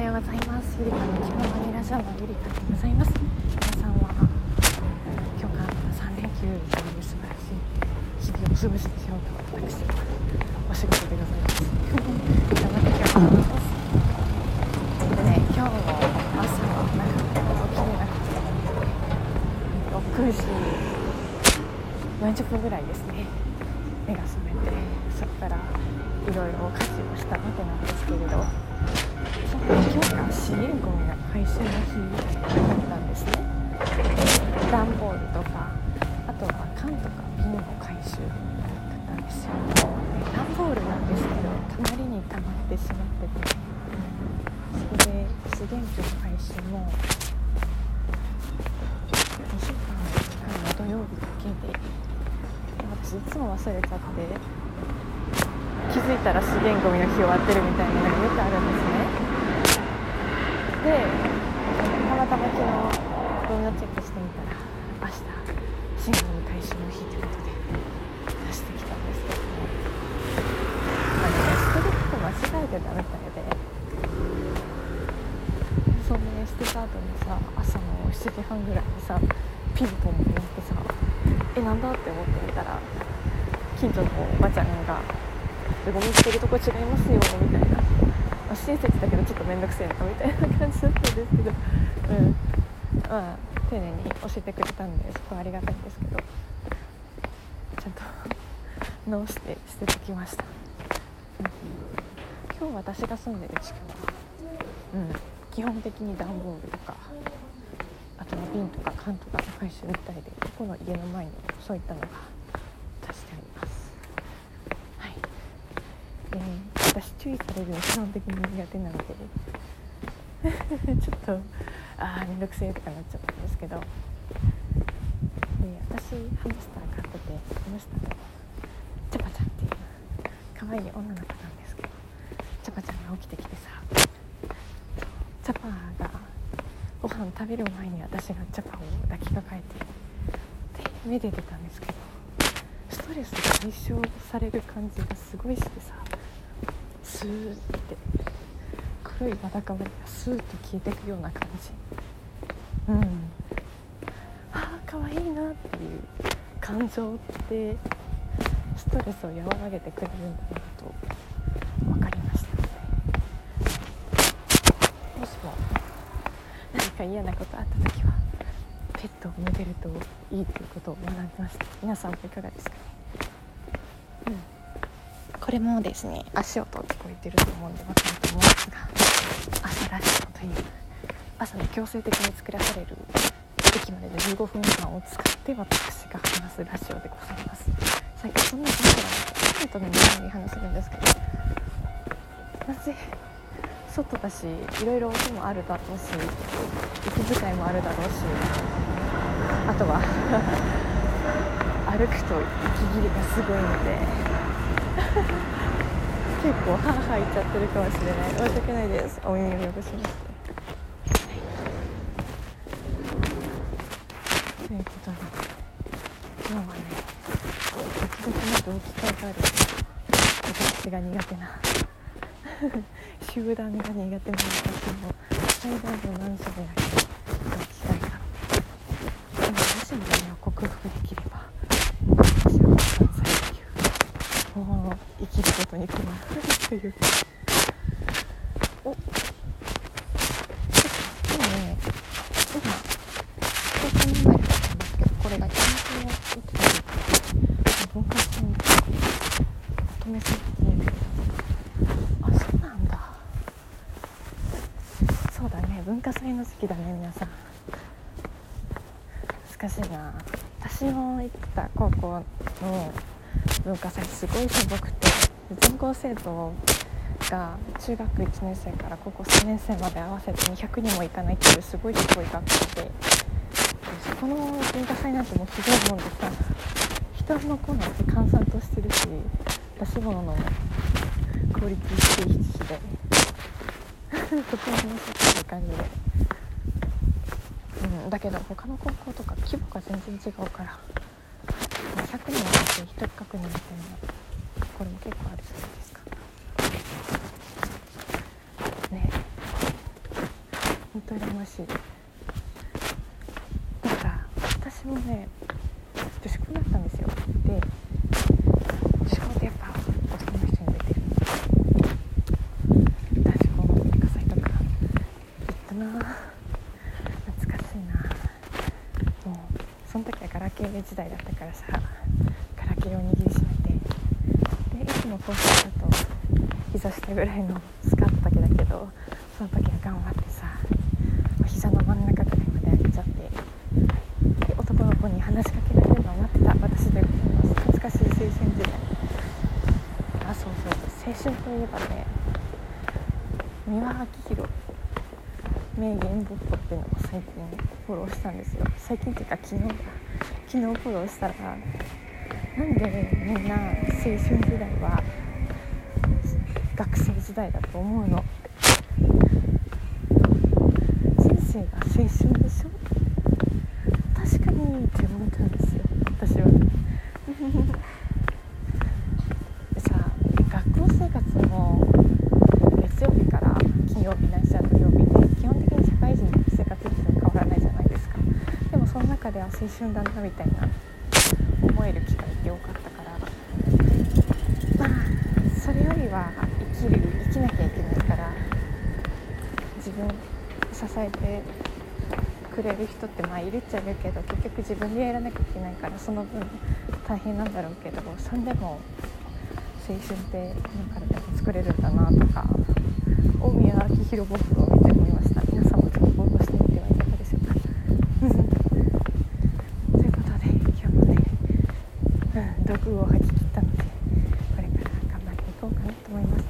はようございます。ゆりかの気ままにラジオのゆりかでございます。皆さんは今日から3連休という素晴らしい日々をお過ごしでしょうか私はお仕事でございます頑張って今日も頑張りますでね今日の朝はなか？なか起きれなくて6時40分ぐらいですね目が覚めてそこからいろいろ家事をしたわけなんですけれど今日が資源ゴミの回収の日だったんですね段ボールとかあとは缶とか瓶の回収だったんですよ段ボールなんですけどたまりに溜まってしまっててそれで資源ゴミ回収も2週間の土曜日だけで私いつも忘れちゃって。気づいたら資源ゴミの日終わってるみたいなのがよくあるんですね。でたまたま昨日ゴミをチェックしてみたら明日資源ゴミ回収の日ということで出してきたんですけどもあのね捨てること間違えてたみたいでそんな捨てた後にさ朝の7時半ぐらいにさピンポンも鳴ってさえなんだって思ってみたら近所のおばちゃんがゴミ捨てるとこ違いますよみたいな、ま、親切だけどちょっと面倒くせえなみたいな感じだったんですけどうん。まあ丁寧に教えてくれたんでそこはありがたいんですけど。ちゃんと直して捨ててきました、うん、今日私が住んでる地区は、うん、基本的に段ボールとかあとは瓶とか缶とかの回収みたいでここの家の前にそういったのが出してありますで私注意されるの基本的に苦手なので。ちょっとああ面倒くせえとかなっちゃったんですけど。で私ハムスター飼っててハムスターのチャパちゃんっていう可愛い女の子なんですけど。チャパちゃんが起きてきてさ。チャパがご飯食べる前に私がチャパを抱きかかえてでめでてたんですけど。ストレスが解消される感じがすごいしてさ。スーって黒いわだかまりがスーッと消えていくような感じ。うん。ああかわいいなっていう感情ってストレスを和らげてくれるんだなと分かりました。のでもしも何か嫌なことあった時はペットをめでるといいということを学びました。皆さんもいかがですかね？うん。これもですね足音聞こえてると思うんで分かると思うんですが朝ラジオという朝に強制的に作らされる駅までの15分間を使って私が話すラジオでございます最近そんな感じなんです初めての皆さんに話せるんですけどなぜ外だしいろいろ音もあるだろうし息遣いもあるだろうしあとは 歩くと息切れがすごいので結構ハーハーいっちゃってるかもしれない申し訳ないです。お耳を汚しましてということで今日はね時々まだ置き換えがある私が苦手な。集団が苦手な私の最大の難所である動機会がでももしもそれを克服できれば私は関西もう生きることに困るというお今ね今高校に前だったんですけどこれが検証を打ってたり文化祭にまとめされてるあそうなんだそうだね文化祭の時期だね皆さん難しいな私の行った高校の文化祭すごいしょぼくて全校生徒が中学1年生から高校3年生まで合わせて200人もいかないっていうすごいすごい学校でそこの文化祭なんてもうひどいもんでさ人の子なんて閑散としてるし出し物のクオリティ低いしでとても面白いいう感じで、うん、だけど他の高校とか規模が全然違うから。100人の人1人確認みたいなこれも結構あるじゃないですかねと羨ましいだか私もね女子校だったんですよで女子校ってやっぱ男の人に出てる男子校の文化祭とか行ったな懐かしいなもうその時はガラケー時代だったからさガラケーを握りしめてでいつも高校だと膝下ぐらいのスカートだけだけどその時は頑張ってさ膝の真ん中ぐらいまで上げちゃってで男の子に話しかけられるのを待ってた。私でございます。懐かしい青春時代。あそうそう。青春といえばね三輪明宏名言ボットっていうのを最近フォローしたんですよ。最近っていうか昨日昨日フォローしたらなんでみんな青春時代は学生時代だと思うの？人生が青春でしょ？確かにって思ったんですよ。私は。でさ学校生活も月曜日から金曜日ないしは土曜日で基本的に社会人の生活リズム変わらないじゃないですか。でもその中では青春だなみたいなえる機会って多かったからまあそれよりは生きる生きなきゃいけないから自分支えてくれる人ってまあいるっちゃいるけど結局自分でやらなきゃいけないからその分大変なんだろうけどそれでも青春って今かでも作れるんだなとか大宮明宏ボットを見て思いました皆さんもちょっとフォローしてみてはいかがでしょうかということで今日もね、うん、毒を吐き切ったのでこれから頑張っていこうかなと思います。